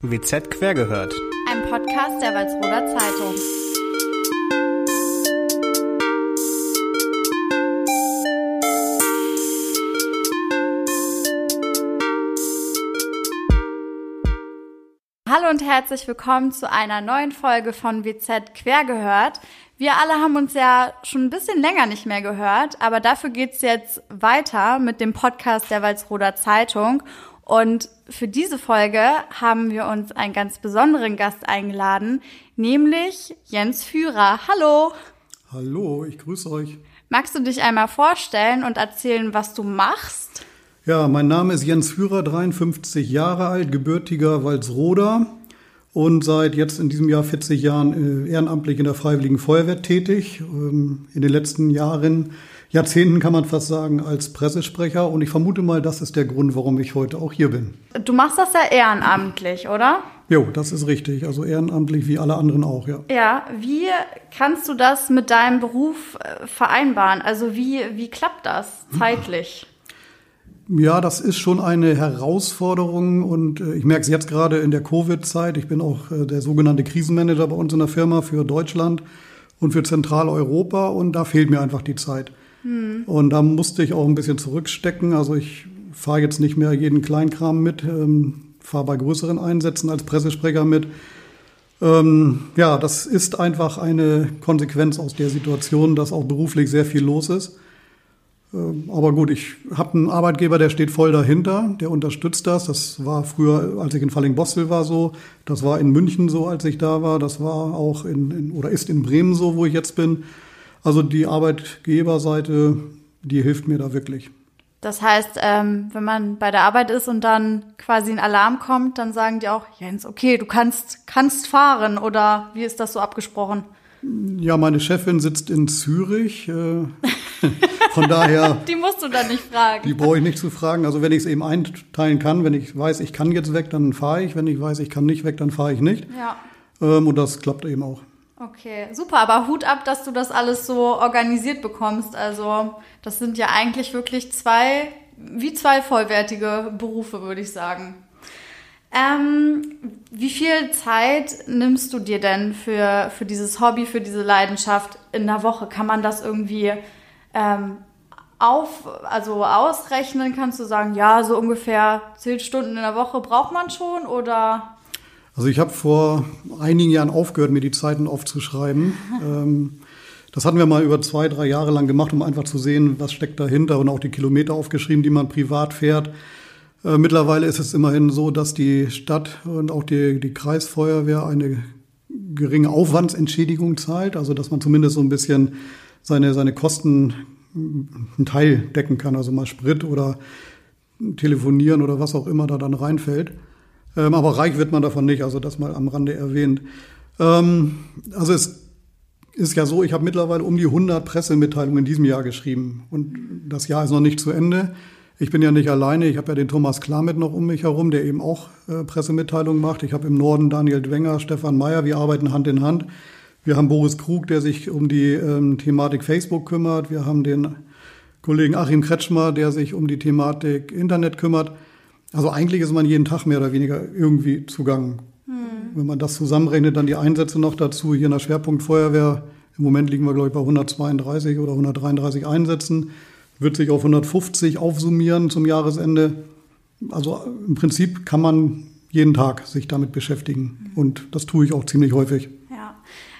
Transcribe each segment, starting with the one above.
WZ quergehört. Ein Podcast der Walsroder Zeitung. Hallo und herzlich willkommen zu einer neuen Folge von WZ quergehört. Wir alle haben uns ja schon ein bisschen länger nicht mehr gehört, aber dafür geht's jetzt weiter mit dem Podcast der Walsroder Zeitung. Und für diese Folge haben wir uns einen ganz besonderen Gast eingeladen, nämlich Jens Führer. Hallo. Hallo, ich grüße euch. Magst du dich einmal vorstellen und erzählen, was du machst? Ja, mein Name ist Jens Führer, 53 Jahre alt, gebürtiger Walsroder und seit jetzt in diesem Jahr 40 Jahren äh, ehrenamtlich in der Freiwilligen Feuerwehr tätig. Ähm, in den letzten Jahren Jahrzehnten kann man fast sagen, als Pressesprecher. Und ich vermute mal, das ist der Grund, warum ich heute auch hier bin. Du machst das ja ehrenamtlich, oder? Jo, das ist richtig. Also ehrenamtlich wie alle anderen auch, ja. Ja, wie kannst du das mit deinem Beruf äh, vereinbaren? Also wie, wie klappt das zeitlich? Ja, das ist schon eine Herausforderung und äh, ich merke es jetzt gerade in der Covid-Zeit. Ich bin auch äh, der sogenannte Krisenmanager bei uns in der Firma für Deutschland und für Zentraleuropa und da fehlt mir einfach die Zeit. Hm. Und da musste ich auch ein bisschen zurückstecken. Also ich fahre jetzt nicht mehr jeden Kleinkram mit, ähm, fahre bei größeren Einsätzen als Pressesprecher mit. Ähm, ja, das ist einfach eine Konsequenz aus der Situation, dass auch beruflich sehr viel los ist. Ähm, aber gut, ich habe einen Arbeitgeber, der steht voll dahinter, der unterstützt das. Das war früher, als ich in Falling-Bostel war, so. Das war in München so, als ich da war. Das war auch in, in oder ist in Bremen so, wo ich jetzt bin. Also die Arbeitgeberseite, die hilft mir da wirklich. Das heißt, ähm, wenn man bei der Arbeit ist und dann quasi ein Alarm kommt, dann sagen die auch, Jens, okay, du kannst, kannst fahren oder wie ist das so abgesprochen? Ja, meine Chefin sitzt in Zürich. Äh, von daher. die musst du dann nicht fragen. Die brauche ich nicht zu fragen. Also wenn ich es eben einteilen kann, wenn ich weiß, ich kann jetzt weg, dann fahre ich. Wenn ich weiß, ich kann nicht weg, dann fahre ich nicht. Ja. Ähm, und das klappt eben auch. Okay, super, aber Hut ab, dass du das alles so organisiert bekommst. Also, das sind ja eigentlich wirklich zwei, wie zwei vollwertige Berufe, würde ich sagen. Ähm, wie viel Zeit nimmst du dir denn für, für dieses Hobby, für diese Leidenschaft in der Woche? Kann man das irgendwie ähm, auf, also ausrechnen? Kannst du sagen, ja, so ungefähr zehn Stunden in der Woche braucht man schon oder? Also ich habe vor einigen Jahren aufgehört, mir die Zeiten aufzuschreiben. ähm, das hatten wir mal über zwei, drei Jahre lang gemacht, um einfach zu sehen, was steckt dahinter und auch die Kilometer aufgeschrieben, die man privat fährt. Äh, mittlerweile ist es immerhin so, dass die Stadt und auch die, die Kreisfeuerwehr eine geringe Aufwandsentschädigung zahlt, also dass man zumindest so ein bisschen seine, seine Kosten einen Teil decken kann, also mal Sprit oder telefonieren oder was auch immer da dann reinfällt. Ähm, aber reich wird man davon nicht, also das mal am Rande erwähnt. Ähm, also es ist ja so, ich habe mittlerweile um die 100 Pressemitteilungen in diesem Jahr geschrieben und das Jahr ist noch nicht zu Ende. Ich bin ja nicht alleine, ich habe ja den Thomas Klamit noch um mich herum, der eben auch äh, Pressemitteilungen macht. Ich habe im Norden Daniel Dwenger, Stefan Meyer, wir arbeiten Hand in Hand. Wir haben Boris Krug, der sich um die ähm, Thematik Facebook kümmert. Wir haben den Kollegen Achim Kretschmer, der sich um die Thematik Internet kümmert. Also eigentlich ist man jeden Tag mehr oder weniger irgendwie zugange. Hm. Wenn man das zusammenrechnet, dann die Einsätze noch dazu. Hier in der Schwerpunktfeuerwehr, im Moment liegen wir, glaube ich, bei 132 oder 133 Einsätzen. Wird sich auf 150 aufsummieren zum Jahresende. Also im Prinzip kann man jeden Tag sich damit beschäftigen. Und das tue ich auch ziemlich häufig. Ja.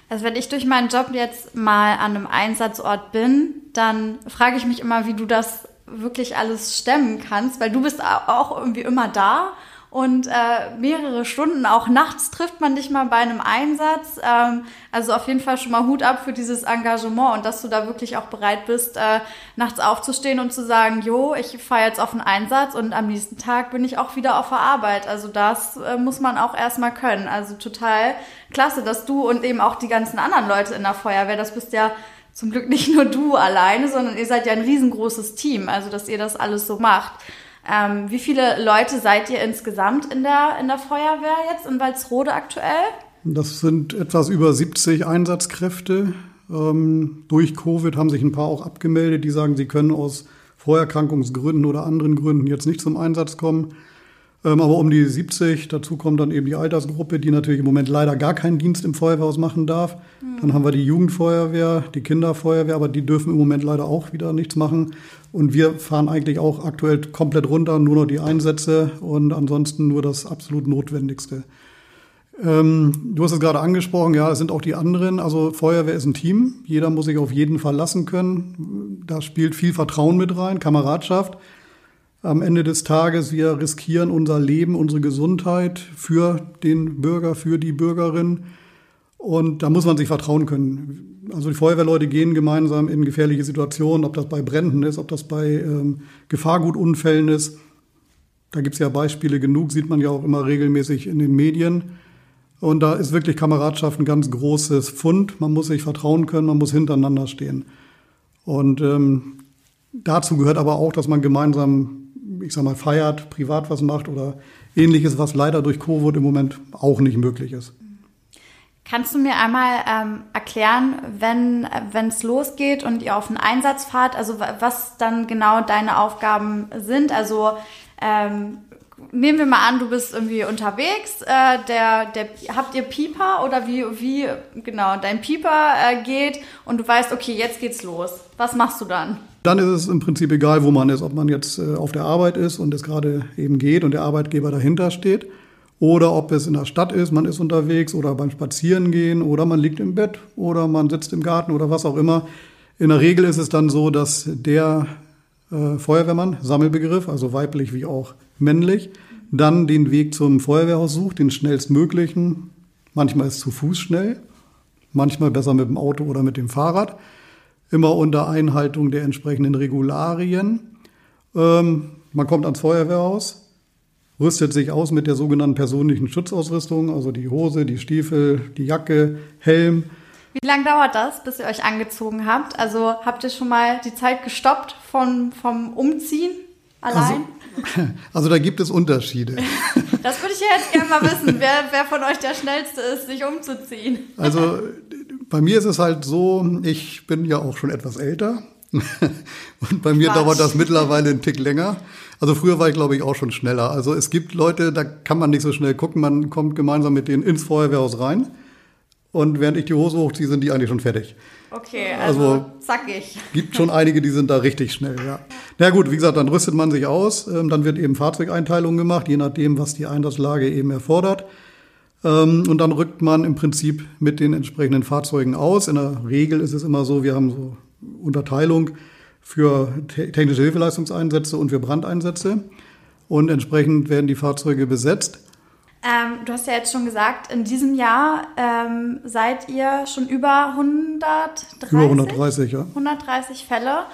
Also wenn ich durch meinen Job jetzt mal an einem Einsatzort bin, dann frage ich mich immer, wie du das wirklich alles stemmen kannst, weil du bist auch irgendwie immer da und äh, mehrere Stunden, auch nachts trifft man dich mal bei einem Einsatz. Ähm, also auf jeden Fall schon mal Hut ab für dieses Engagement und dass du da wirklich auch bereit bist, äh, nachts aufzustehen und zu sagen, jo, ich fahre jetzt auf einen Einsatz und am nächsten Tag bin ich auch wieder auf der Arbeit. Also das äh, muss man auch erstmal können. Also total klasse, dass du und eben auch die ganzen anderen Leute in der Feuerwehr, das bist ja zum Glück nicht nur du alleine, sondern ihr seid ja ein riesengroßes Team, also dass ihr das alles so macht. Ähm, wie viele Leute seid ihr insgesamt in der, in der Feuerwehr jetzt in Walsrode aktuell? Das sind etwas über 70 Einsatzkräfte. Ähm, durch Covid haben sich ein paar auch abgemeldet, die sagen, sie können aus Vorerkrankungsgründen oder anderen Gründen jetzt nicht zum Einsatz kommen. Ähm, aber um die 70, dazu kommt dann eben die Altersgruppe, die natürlich im Moment leider gar keinen Dienst im Feuerwehrhaus machen darf. Mhm. Dann haben wir die Jugendfeuerwehr, die Kinderfeuerwehr, aber die dürfen im Moment leider auch wieder nichts machen. Und wir fahren eigentlich auch aktuell komplett runter, nur noch die Einsätze und ansonsten nur das absolut Notwendigste. Ähm, du hast es gerade angesprochen, ja, es sind auch die anderen. Also Feuerwehr ist ein Team. Jeder muss sich auf jeden Fall lassen können. Da spielt viel Vertrauen mit rein, Kameradschaft am Ende des Tages, wir riskieren unser Leben, unsere Gesundheit für den Bürger, für die Bürgerin. Und da muss man sich vertrauen können. Also die Feuerwehrleute gehen gemeinsam in gefährliche Situationen, ob das bei Bränden ist, ob das bei ähm, Gefahrgutunfällen ist. Da gibt es ja Beispiele genug, sieht man ja auch immer regelmäßig in den Medien. Und da ist wirklich Kameradschaft ein ganz großes Fund. Man muss sich vertrauen können, man muss hintereinander stehen. Und ähm, dazu gehört aber auch, dass man gemeinsam ich sag mal, feiert, privat was macht oder ähnliches, was leider durch Covid im Moment auch nicht möglich ist. Kannst du mir einmal ähm, erklären, wenn es losgeht und ihr auf einen Einsatz fahrt, also was dann genau deine Aufgaben sind? Also ähm, nehmen wir mal an, du bist irgendwie unterwegs, äh, der, der, habt ihr Pieper oder wie, wie genau, dein Pieper äh, geht und du weißt, okay, jetzt geht's los. Was machst du dann? Dann ist es im Prinzip egal, wo man ist, ob man jetzt äh, auf der Arbeit ist und es gerade eben geht und der Arbeitgeber dahinter steht oder ob es in der Stadt ist, man ist unterwegs oder beim Spazierengehen oder man liegt im Bett oder man sitzt im Garten oder was auch immer. In der Regel ist es dann so, dass der äh, Feuerwehrmann, Sammelbegriff, also weiblich wie auch männlich, dann den Weg zum Feuerwehrhaus sucht, den schnellstmöglichen. Manchmal ist zu Fuß schnell, manchmal besser mit dem Auto oder mit dem Fahrrad immer unter Einhaltung der entsprechenden Regularien. Ähm, man kommt ans Feuerwehrhaus, rüstet sich aus mit der sogenannten persönlichen Schutzausrüstung, also die Hose, die Stiefel, die Jacke, Helm. Wie lange dauert das, bis ihr euch angezogen habt? Also habt ihr schon mal die Zeit gestoppt von, vom Umziehen allein? Also, also da gibt es Unterschiede. das würde ich ja jetzt gerne mal wissen, wer, wer von euch der Schnellste ist, sich umzuziehen. Also bei mir ist es halt so, ich bin ja auch schon etwas älter. Und bei mir Quatsch. dauert das mittlerweile einen Tick länger. Also früher war ich, glaube ich, auch schon schneller. Also es gibt Leute, da kann man nicht so schnell gucken. Man kommt gemeinsam mit denen ins Feuerwehrhaus rein. Und während ich die Hose hochziehe, sind die eigentlich schon fertig. Okay, also, also zackig. Gibt schon einige, die sind da richtig schnell, ja. Na gut, wie gesagt, dann rüstet man sich aus. Ähm, dann wird eben Fahrzeugeinteilung gemacht, je nachdem, was die Einsatzlage eben erfordert. Ähm, und dann rückt man im Prinzip mit den entsprechenden Fahrzeugen aus. In der Regel ist es immer so, wir haben so Unterteilung für technische Hilfeleistungseinsätze und für Brandeinsätze. Und entsprechend werden die Fahrzeuge besetzt. Ähm, du hast ja jetzt schon gesagt, in diesem Jahr ähm, seid ihr schon über 130? Über 130, ja. 130 Fälle.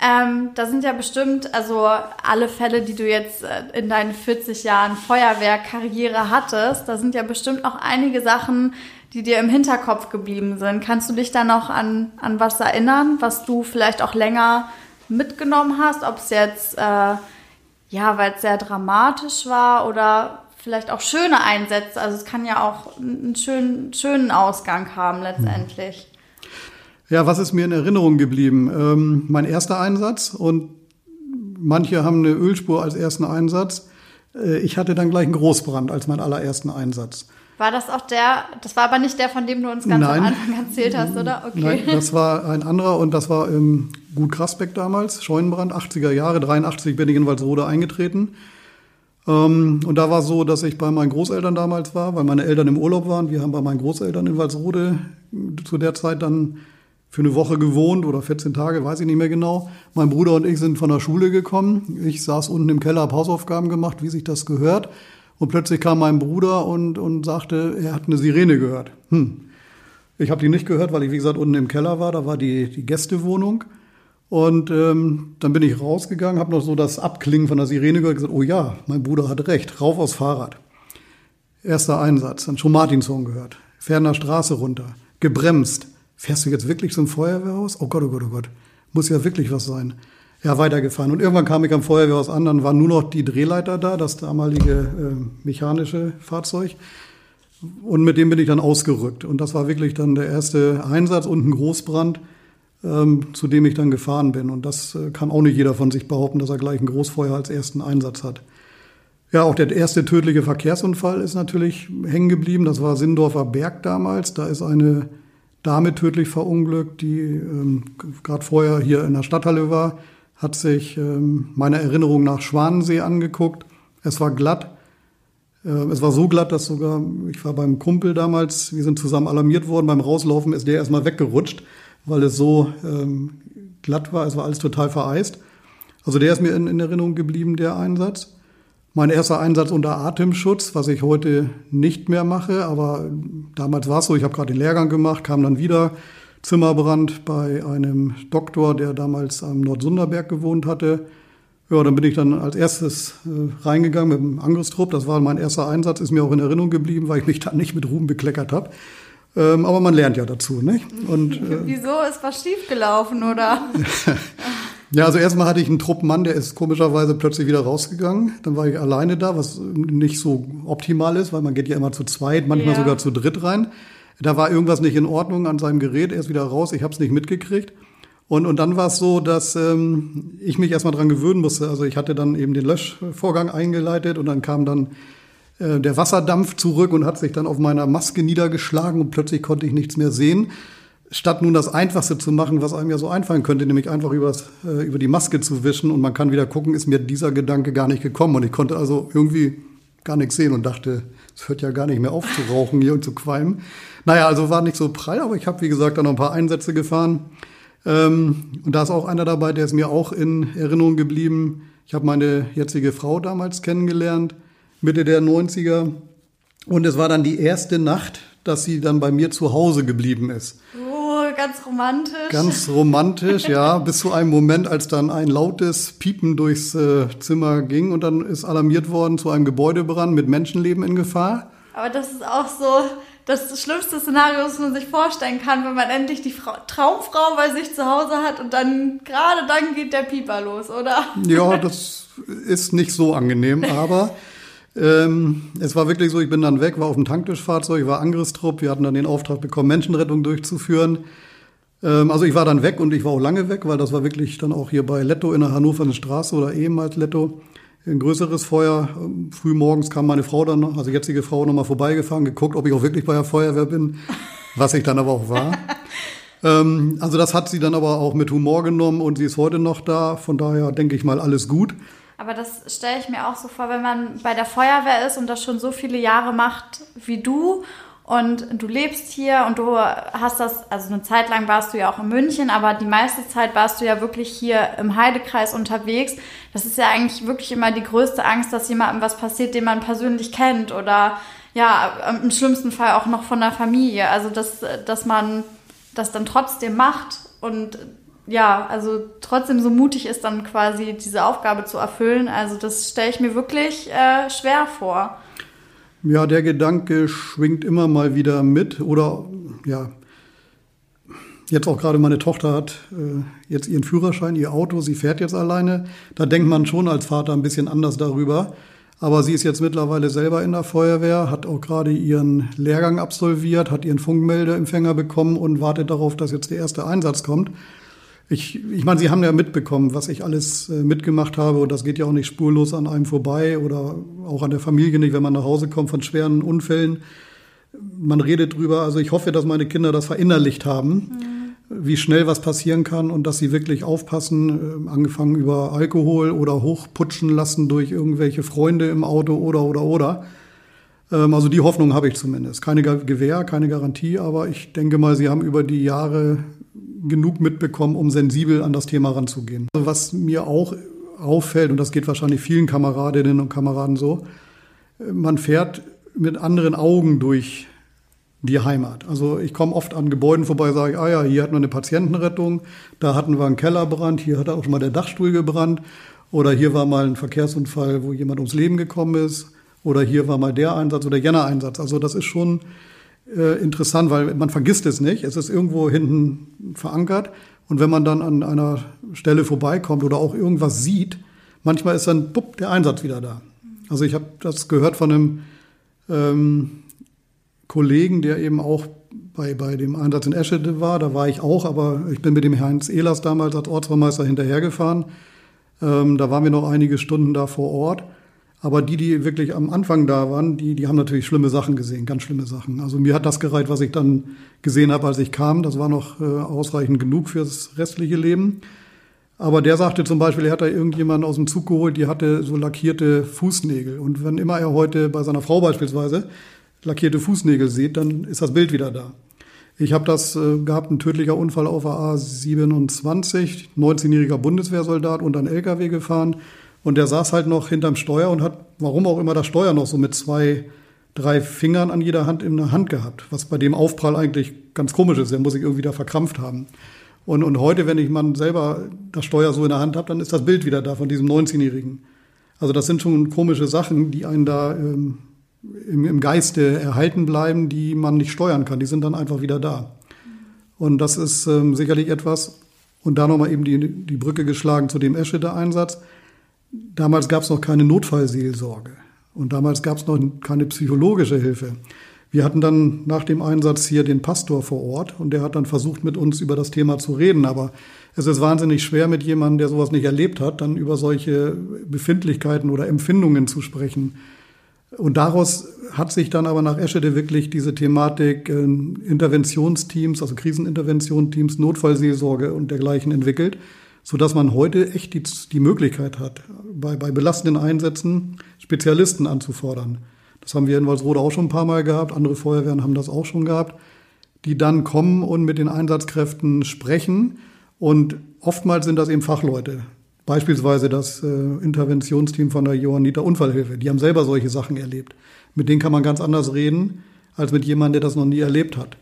Ähm, da sind ja bestimmt, also alle Fälle, die du jetzt äh, in deinen 40 Jahren Feuerwehrkarriere hattest, da sind ja bestimmt auch einige Sachen, die dir im Hinterkopf geblieben sind. Kannst du dich da noch an, an was erinnern, was du vielleicht auch länger mitgenommen hast? Ob es jetzt, äh, ja, weil es sehr dramatisch war oder vielleicht auch schöne Einsätze. Also es kann ja auch einen schönen, schönen Ausgang haben letztendlich. Ja, was ist mir in Erinnerung geblieben? Ähm, mein erster Einsatz und manche haben eine Ölspur als ersten Einsatz. Äh, ich hatte dann gleich einen Großbrand als meinen allerersten Einsatz. War das auch der, das war aber nicht der, von dem du uns ganz Nein. am Anfang erzählt hast, oder? Okay. Nein, das war ein anderer und das war im Gut Krasbeck damals, Scheunenbrand, 80er Jahre, 83 bin ich in Walsrode eingetreten. Ähm, und da war so, dass ich bei meinen Großeltern damals war, weil meine Eltern im Urlaub waren. Wir haben bei meinen Großeltern in Walsrode zu der Zeit dann für eine Woche gewohnt oder 14 Tage, weiß ich nicht mehr genau. Mein Bruder und ich sind von der Schule gekommen. Ich saß unten im Keller, habe Hausaufgaben gemacht, wie sich das gehört. Und plötzlich kam mein Bruder und, und sagte, er hat eine Sirene gehört. Hm. Ich habe die nicht gehört, weil ich, wie gesagt, unten im Keller war. Da war die, die Gästewohnung. Und ähm, dann bin ich rausgegangen, habe noch so das Abklingen von der Sirene gehört gesagt, oh ja, mein Bruder hat recht, rauf aufs Fahrrad. Erster Einsatz, dann schon Martinshorn gehört, Ferner Straße runter, gebremst, fährst du jetzt wirklich zum Feuerwehrhaus? Oh Gott, oh Gott, oh Gott, muss ja wirklich was sein. Ja, weitergefahren. Und irgendwann kam ich am Feuerwehrhaus an, dann war nur noch die Drehleiter da, das damalige äh, mechanische Fahrzeug. Und mit dem bin ich dann ausgerückt. Und das war wirklich dann der erste Einsatz und ein Großbrand, ähm, zu dem ich dann gefahren bin. Und das äh, kann auch nicht jeder von sich behaupten, dass er gleich ein Großfeuer als ersten Einsatz hat. Ja, auch der erste tödliche Verkehrsunfall ist natürlich hängen geblieben. Das war Sindorfer Berg damals. Da ist eine Dame tödlich verunglückt, die ähm, gerade vorher hier in der Stadthalle war, hat sich ähm, meiner Erinnerung nach Schwanensee angeguckt. Es war glatt. Äh, es war so glatt, dass sogar, ich war beim Kumpel damals, wir sind zusammen alarmiert worden. Beim Rauslaufen ist der erstmal weggerutscht, weil es so ähm, glatt war. Es war alles total vereist. Also der ist mir in, in Erinnerung geblieben, der Einsatz. Mein erster Einsatz unter Atemschutz, was ich heute nicht mehr mache, aber damals war es so, ich habe gerade den Lehrgang gemacht, kam dann wieder Zimmerbrand bei einem Doktor, der damals am Nordsunderberg gewohnt hatte. Ja, dann bin ich dann als erstes äh, reingegangen mit dem Angriffstrupp. Das war mein erster Einsatz, ist mir auch in Erinnerung geblieben, weil ich mich dann nicht mit Ruhm bekleckert habe. Ähm, aber man lernt ja dazu, nicht? Und, äh, Wieso ist was schiefgelaufen, oder? Ja, also erstmal hatte ich einen Truppmann, der ist komischerweise plötzlich wieder rausgegangen. Dann war ich alleine da, was nicht so optimal ist, weil man geht ja immer zu zweit, manchmal ja. sogar zu dritt rein. Da war irgendwas nicht in Ordnung an seinem Gerät, er ist wieder raus, ich habe es nicht mitgekriegt. Und, und dann war es so, dass ähm, ich mich erstmal dran gewöhnen musste. Also ich hatte dann eben den Löschvorgang eingeleitet und dann kam dann äh, der Wasserdampf zurück und hat sich dann auf meiner Maske niedergeschlagen und plötzlich konnte ich nichts mehr sehen statt nun das Einfachste zu machen, was einem ja so einfallen könnte, nämlich einfach übers, äh, über die Maske zu wischen und man kann wieder gucken, ist mir dieser Gedanke gar nicht gekommen. Und ich konnte also irgendwie gar nichts sehen und dachte, es hört ja gar nicht mehr auf zu rauchen hier und zu qualmen. Naja, also war nicht so prall, aber ich habe, wie gesagt, dann noch ein paar Einsätze gefahren. Ähm, und da ist auch einer dabei, der ist mir auch in Erinnerung geblieben. Ich habe meine jetzige Frau damals kennengelernt, Mitte der 90er. Und es war dann die erste Nacht, dass sie dann bei mir zu Hause geblieben ist. Oh ganz romantisch. Ganz romantisch, ja, bis zu einem Moment, als dann ein lautes Piepen durchs äh, Zimmer ging und dann ist alarmiert worden zu einem Gebäudebrand mit Menschenleben in Gefahr. Aber das ist auch so das schlimmste Szenario, das man sich vorstellen kann, wenn man endlich die Frau, Traumfrau bei sich zu Hause hat und dann gerade dann geht der Pieper los, oder? Ja, das ist nicht so angenehm, aber ähm, es war wirklich so, ich bin dann weg, war auf dem Tanktischfahrzeug, war Angriffstrupp. Wir hatten dann den Auftrag bekommen, Menschenrettung durchzuführen. Ähm, also ich war dann weg und ich war auch lange weg, weil das war wirklich dann auch hier bei Letto in der Hannover Straße oder ehemals Letto ein größeres Feuer. Ähm, früh morgens kam meine Frau dann, also jetzige Frau, nochmal vorbeigefahren, geguckt, ob ich auch wirklich bei der Feuerwehr bin, was ich dann aber auch war. ähm, also das hat sie dann aber auch mit Humor genommen und sie ist heute noch da. Von daher denke ich mal alles gut. Aber das stelle ich mir auch so vor, wenn man bei der Feuerwehr ist und das schon so viele Jahre macht wie du und du lebst hier und du hast das, also eine Zeit lang warst du ja auch in München, aber die meiste Zeit warst du ja wirklich hier im Heidekreis unterwegs. Das ist ja eigentlich wirklich immer die größte Angst, dass jemandem was passiert, den man persönlich kennt oder ja, im schlimmsten Fall auch noch von der Familie. Also, dass, dass man das dann trotzdem macht und ja, also trotzdem so mutig ist, dann quasi diese Aufgabe zu erfüllen. Also das stelle ich mir wirklich äh, schwer vor. Ja, der Gedanke schwingt immer mal wieder mit. Oder ja, jetzt auch gerade meine Tochter hat äh, jetzt ihren Führerschein, ihr Auto, sie fährt jetzt alleine. Da denkt man schon als Vater ein bisschen anders darüber. Aber sie ist jetzt mittlerweile selber in der Feuerwehr, hat auch gerade ihren Lehrgang absolviert, hat ihren Funkmeldeempfänger bekommen und wartet darauf, dass jetzt der erste Einsatz kommt. Ich, ich meine, Sie haben ja mitbekommen, was ich alles äh, mitgemacht habe und das geht ja auch nicht spurlos an einem vorbei oder auch an der Familie nicht, wenn man nach Hause kommt von schweren Unfällen. Man redet drüber. Also ich hoffe, dass meine Kinder das verinnerlicht haben, mhm. wie schnell was passieren kann und dass sie wirklich aufpassen, äh, angefangen über Alkohol oder hochputschen lassen durch irgendwelche Freunde im Auto oder oder oder. Ähm, also die Hoffnung habe ich zumindest. Keine Gewähr, keine Garantie, aber ich denke mal, sie haben über die Jahre genug mitbekommen, um sensibel an das Thema ranzugehen. Also was mir auch auffällt, und das geht wahrscheinlich vielen Kameradinnen und Kameraden so, man fährt mit anderen Augen durch die Heimat. Also ich komme oft an Gebäuden vorbei, sage, ah ja, hier hatten wir eine Patientenrettung, da hatten wir einen Kellerbrand, hier hat auch schon mal der Dachstuhl gebrannt oder hier war mal ein Verkehrsunfall, wo jemand ums Leben gekommen ist oder hier war mal der Einsatz oder jener Einsatz. Also das ist schon äh, interessant, weil man vergisst es nicht. Es ist irgendwo hinten verankert. Und wenn man dann an einer Stelle vorbeikommt oder auch irgendwas sieht, manchmal ist dann bupp, der Einsatz wieder da. Also ich habe das gehört von einem ähm, Kollegen, der eben auch bei, bei dem Einsatz in Eschede war. Da war ich auch, aber ich bin mit dem Heinz Ehlers damals als Ortsvermeister hinterhergefahren. Ähm, da waren wir noch einige Stunden da vor Ort. Aber die, die wirklich am Anfang da waren, die, die haben natürlich schlimme Sachen gesehen, ganz schlimme Sachen. Also mir hat das gereicht, was ich dann gesehen habe, als ich kam. Das war noch äh, ausreichend genug fürs restliche Leben. Aber der sagte zum Beispiel, er hat da irgendjemanden aus dem Zug geholt, die hatte so lackierte Fußnägel. Und wenn immer er heute bei seiner Frau beispielsweise lackierte Fußnägel sieht, dann ist das Bild wieder da. Ich habe das äh, gehabt, ein tödlicher Unfall auf der A27, 19-jähriger Bundeswehrsoldat und ein LKW gefahren. Und der saß halt noch hinterm Steuer und hat, warum auch immer, das Steuer noch so mit zwei, drei Fingern an jeder Hand in der Hand gehabt. Was bei dem Aufprall eigentlich ganz komisch ist. Der muss sich irgendwie da verkrampft haben. Und, und heute, wenn ich mal selber das Steuer so in der Hand habe, dann ist das Bild wieder da von diesem 19-Jährigen. Also das sind schon komische Sachen, die einen da ähm, im, im Geiste erhalten bleiben, die man nicht steuern kann. Die sind dann einfach wieder da. Und das ist ähm, sicherlich etwas. Und da nochmal eben die, die Brücke geschlagen zu dem Eschede-Einsatz. Damals gab es noch keine Notfallseelsorge und damals gab es noch keine psychologische Hilfe. Wir hatten dann nach dem Einsatz hier den Pastor vor Ort und der hat dann versucht, mit uns über das Thema zu reden. Aber es ist wahnsinnig schwer, mit jemandem, der sowas nicht erlebt hat, dann über solche Befindlichkeiten oder Empfindungen zu sprechen. Und daraus hat sich dann aber nach Eschede wirklich diese Thematik äh, Interventionsteams, also Kriseninterventionsteams, Notfallseelsorge und dergleichen entwickelt so dass man heute echt die, die Möglichkeit hat, bei, bei belastenden Einsätzen Spezialisten anzufordern. Das haben wir in Walsrode auch schon ein paar Mal gehabt, andere Feuerwehren haben das auch schon gehabt, die dann kommen und mit den Einsatzkräften sprechen. Und oftmals sind das eben Fachleute. Beispielsweise das äh, Interventionsteam von der Johanniter Unfallhilfe. Die haben selber solche Sachen erlebt. Mit denen kann man ganz anders reden, als mit jemandem, der das noch nie erlebt hat.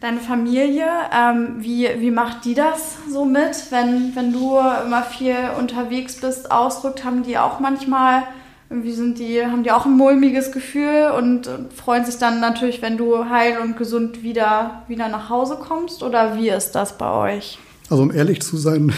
Deine Familie, ähm, wie, wie macht die das so mit, wenn, wenn du immer viel unterwegs bist, ausrückt, haben die auch manchmal, irgendwie sind die, haben die auch ein mulmiges Gefühl und freuen sich dann natürlich, wenn du heil und gesund wieder, wieder nach Hause kommst? Oder wie ist das bei euch? Also um ehrlich zu sein,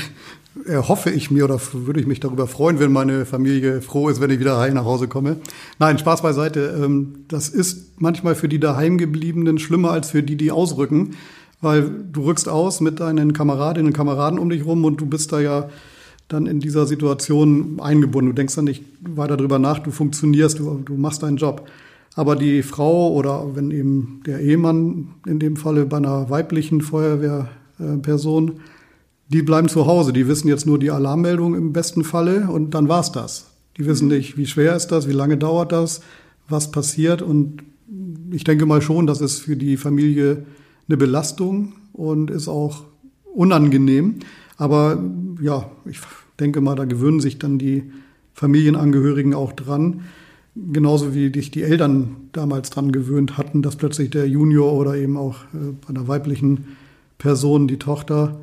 erhoffe ich mir oder würde ich mich darüber freuen, wenn meine Familie froh ist, wenn ich wieder heim nach Hause komme. Nein, Spaß beiseite. Ähm, das ist manchmal für die daheimgebliebenen schlimmer als für die, die ausrücken, weil du rückst aus mit deinen Kameradinnen und Kameraden um dich rum und du bist da ja dann in dieser Situation eingebunden. Du denkst dann nicht weiter drüber nach, du funktionierst, du, du machst deinen Job. Aber die Frau oder wenn eben der Ehemann in dem Falle bei einer weiblichen Feuerwehrperson die bleiben zu Hause. Die wissen jetzt nur die Alarmmeldung im besten Falle und dann war's das. Die wissen mhm. nicht, wie schwer ist das, wie lange dauert das, was passiert. Und ich denke mal schon, das ist für die Familie eine Belastung und ist auch unangenehm. Aber ja, ich denke mal, da gewöhnen sich dann die Familienangehörigen auch dran. Genauso wie dich die Eltern damals dran gewöhnt hatten, dass plötzlich der Junior oder eben auch äh, bei einer weiblichen Person die Tochter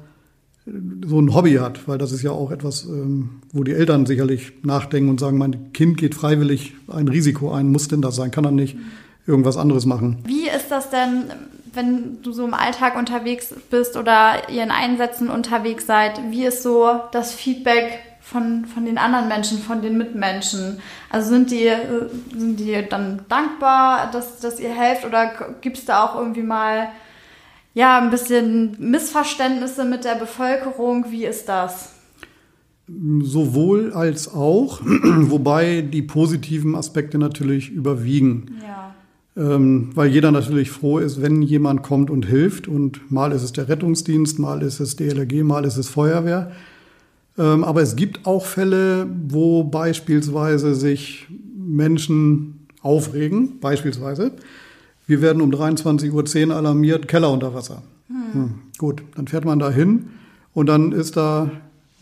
so ein Hobby hat, weil das ist ja auch etwas, ähm, wo die Eltern sicherlich nachdenken und sagen, mein Kind geht freiwillig ein Risiko ein, muss denn das sein, kann er nicht irgendwas anderes machen. Wie ist das denn, wenn du so im Alltag unterwegs bist oder ihr in Einsätzen unterwegs seid, wie ist so das Feedback von, von den anderen Menschen, von den Mitmenschen? Also sind die, sind die dann dankbar, dass, dass ihr helft oder gibt es da auch irgendwie mal ja, ein bisschen Missverständnisse mit der Bevölkerung. Wie ist das? Sowohl als auch, wobei die positiven Aspekte natürlich überwiegen. Ja. Ähm, weil jeder natürlich froh ist, wenn jemand kommt und hilft. Und mal ist es der Rettungsdienst, mal ist es DLRG, mal ist es Feuerwehr. Ähm, aber es gibt auch Fälle, wo beispielsweise sich Menschen aufregen, beispielsweise, wir werden um 23.10 Uhr alarmiert, Keller unter Wasser. Hm. Hm. Gut, dann fährt man da hin und dann ist da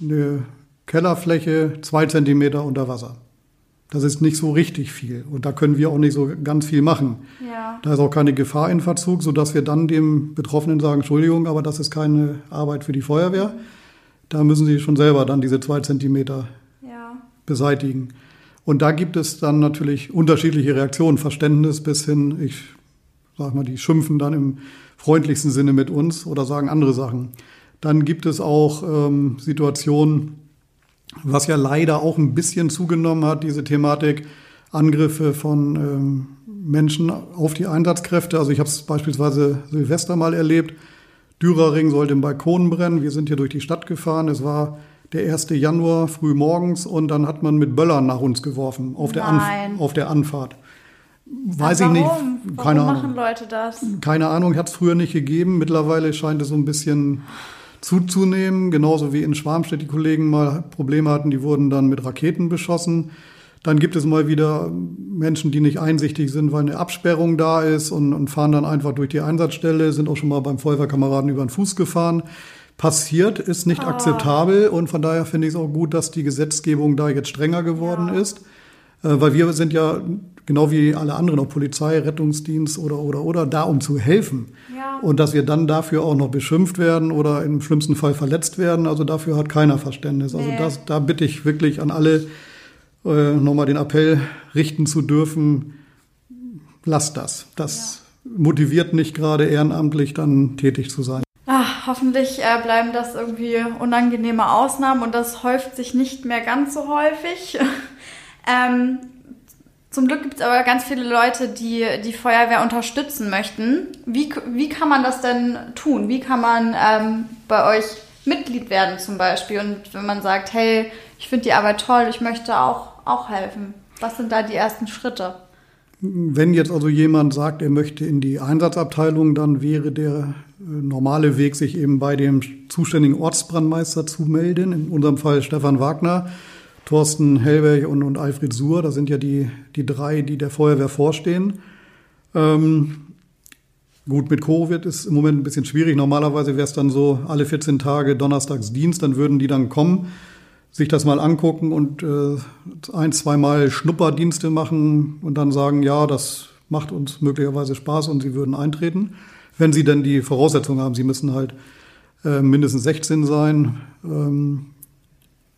eine Kellerfläche zwei Zentimeter unter Wasser. Das ist nicht so richtig viel und da können wir auch nicht so ganz viel machen. Ja. Da ist auch keine Gefahr in Verzug, sodass wir dann dem Betroffenen sagen, Entschuldigung, aber das ist keine Arbeit für die Feuerwehr. Da müssen Sie schon selber dann diese zwei Zentimeter ja. beseitigen. Und da gibt es dann natürlich unterschiedliche Reaktionen, Verständnis bis hin, ich sag mal, die schimpfen dann im freundlichsten Sinne mit uns oder sagen andere Sachen. Dann gibt es auch ähm, Situationen, was ja leider auch ein bisschen zugenommen hat, diese Thematik, Angriffe von ähm, Menschen auf die Einsatzkräfte. Also ich habe es beispielsweise Silvester mal erlebt. Dürerring sollte im Balkon brennen. Wir sind hier durch die Stadt gefahren. Es war der 1. Januar früh morgens und dann hat man mit Böllern nach uns geworfen auf der, Anf auf der Anfahrt. Weiß ich nicht. Keine Warum machen Leute das? Keine Ahnung, hat es früher nicht gegeben. Mittlerweile scheint es so ein bisschen zuzunehmen. Genauso wie in Schwarmstedt die Kollegen mal Probleme hatten, die wurden dann mit Raketen beschossen. Dann gibt es mal wieder Menschen, die nicht einsichtig sind, weil eine Absperrung da ist und, und fahren dann einfach durch die Einsatzstelle, sind auch schon mal beim Feuerwehrkameraden über den Fuß gefahren. Passiert, ist nicht ah. akzeptabel und von daher finde ich es auch gut, dass die Gesetzgebung da jetzt strenger geworden ja. ist. Äh, weil wir sind ja genau wie alle anderen, auch Polizei, Rettungsdienst oder, oder, oder, da um zu helfen. Ja. Und dass wir dann dafür auch noch beschimpft werden oder im schlimmsten Fall verletzt werden, also dafür hat keiner Verständnis. Also nee. das, da bitte ich wirklich an alle, äh, nochmal den Appell richten zu dürfen, lasst das. Das ja. motiviert nicht gerade ehrenamtlich dann tätig zu sein. Ach, hoffentlich äh, bleiben das irgendwie unangenehme Ausnahmen und das häuft sich nicht mehr ganz so häufig. ähm, zum Glück gibt es aber ganz viele Leute, die die Feuerwehr unterstützen möchten. Wie, wie kann man das denn tun? Wie kann man ähm, bei euch Mitglied werden zum Beispiel? Und wenn man sagt, hey, ich finde die Arbeit toll, ich möchte auch, auch helfen. Was sind da die ersten Schritte? Wenn jetzt also jemand sagt, er möchte in die Einsatzabteilung, dann wäre der äh, normale Weg, sich eben bei dem zuständigen Ortsbrandmeister zu melden. In unserem Fall Stefan Wagner Thorsten Hellberg und, und Alfred Suhr, das sind ja die, die drei, die der Feuerwehr vorstehen. Ähm, gut, mit Covid ist im Moment ein bisschen schwierig. Normalerweise wäre es dann so alle 14 Tage donnerstags Dienst, dann würden die dann kommen, sich das mal angucken und äh, ein, zweimal Schnupperdienste machen und dann sagen, ja, das macht uns möglicherweise Spaß und sie würden eintreten. Wenn sie dann die Voraussetzungen haben, sie müssen halt äh, mindestens 16 sein. Ähm,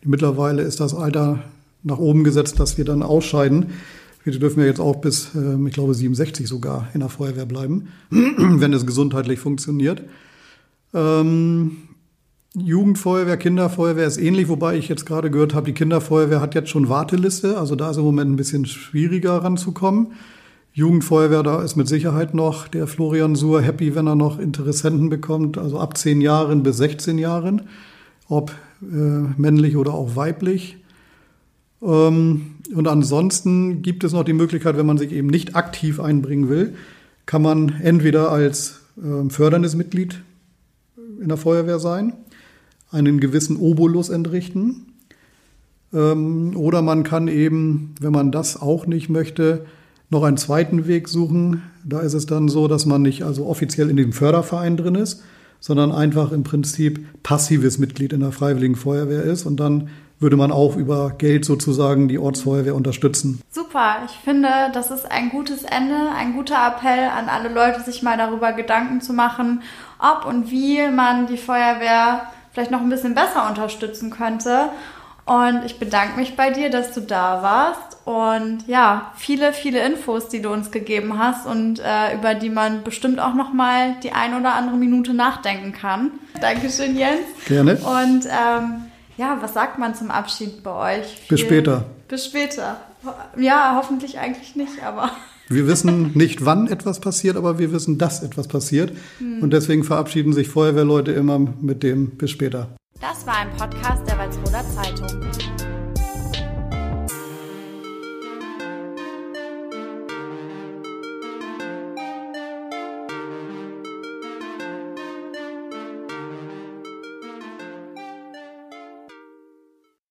Mittlerweile ist das Alter nach oben gesetzt, dass wir dann ausscheiden. Wir dürfen ja jetzt auch bis, ähm, ich glaube, 67 sogar in der Feuerwehr bleiben, wenn es gesundheitlich funktioniert. Ähm, Jugendfeuerwehr, Kinderfeuerwehr ist ähnlich, wobei ich jetzt gerade gehört habe, die Kinderfeuerwehr hat jetzt schon Warteliste, also da ist im Moment ein bisschen schwieriger ranzukommen. Jugendfeuerwehr, da ist mit Sicherheit noch der Florian Suhr happy, wenn er noch Interessenten bekommt, also ab 10 Jahren bis 16 Jahren. Ob männlich oder auch weiblich. Ähm, und ansonsten gibt es noch die Möglichkeit, wenn man sich eben nicht aktiv einbringen will, kann man entweder als äh, förderndes Mitglied in der Feuerwehr sein, einen gewissen Obolus entrichten. Ähm, oder man kann eben, wenn man das auch nicht möchte, noch einen zweiten Weg suchen. Da ist es dann so, dass man nicht also offiziell in dem Förderverein drin ist, sondern einfach im Prinzip passives Mitglied in der Freiwilligen Feuerwehr ist und dann würde man auch über Geld sozusagen die Ortsfeuerwehr unterstützen. Super, ich finde, das ist ein gutes Ende, ein guter Appell an alle Leute, sich mal darüber Gedanken zu machen, ob und wie man die Feuerwehr vielleicht noch ein bisschen besser unterstützen könnte. Und ich bedanke mich bei dir, dass du da warst und ja, viele, viele Infos, die du uns gegeben hast und äh, über die man bestimmt auch noch mal die ein oder andere Minute nachdenken kann. Dankeschön, Jens. Gerne. Und ähm, ja, was sagt man zum Abschied bei euch? Viel, bis später. Bis später. Ja, hoffentlich eigentlich nicht, aber. Wir wissen nicht, wann etwas passiert, aber wir wissen, dass etwas passiert. Hm. Und deswegen verabschieden sich Feuerwehrleute immer mit dem bis später. Das war ein Podcast der Walsroder Zeitung.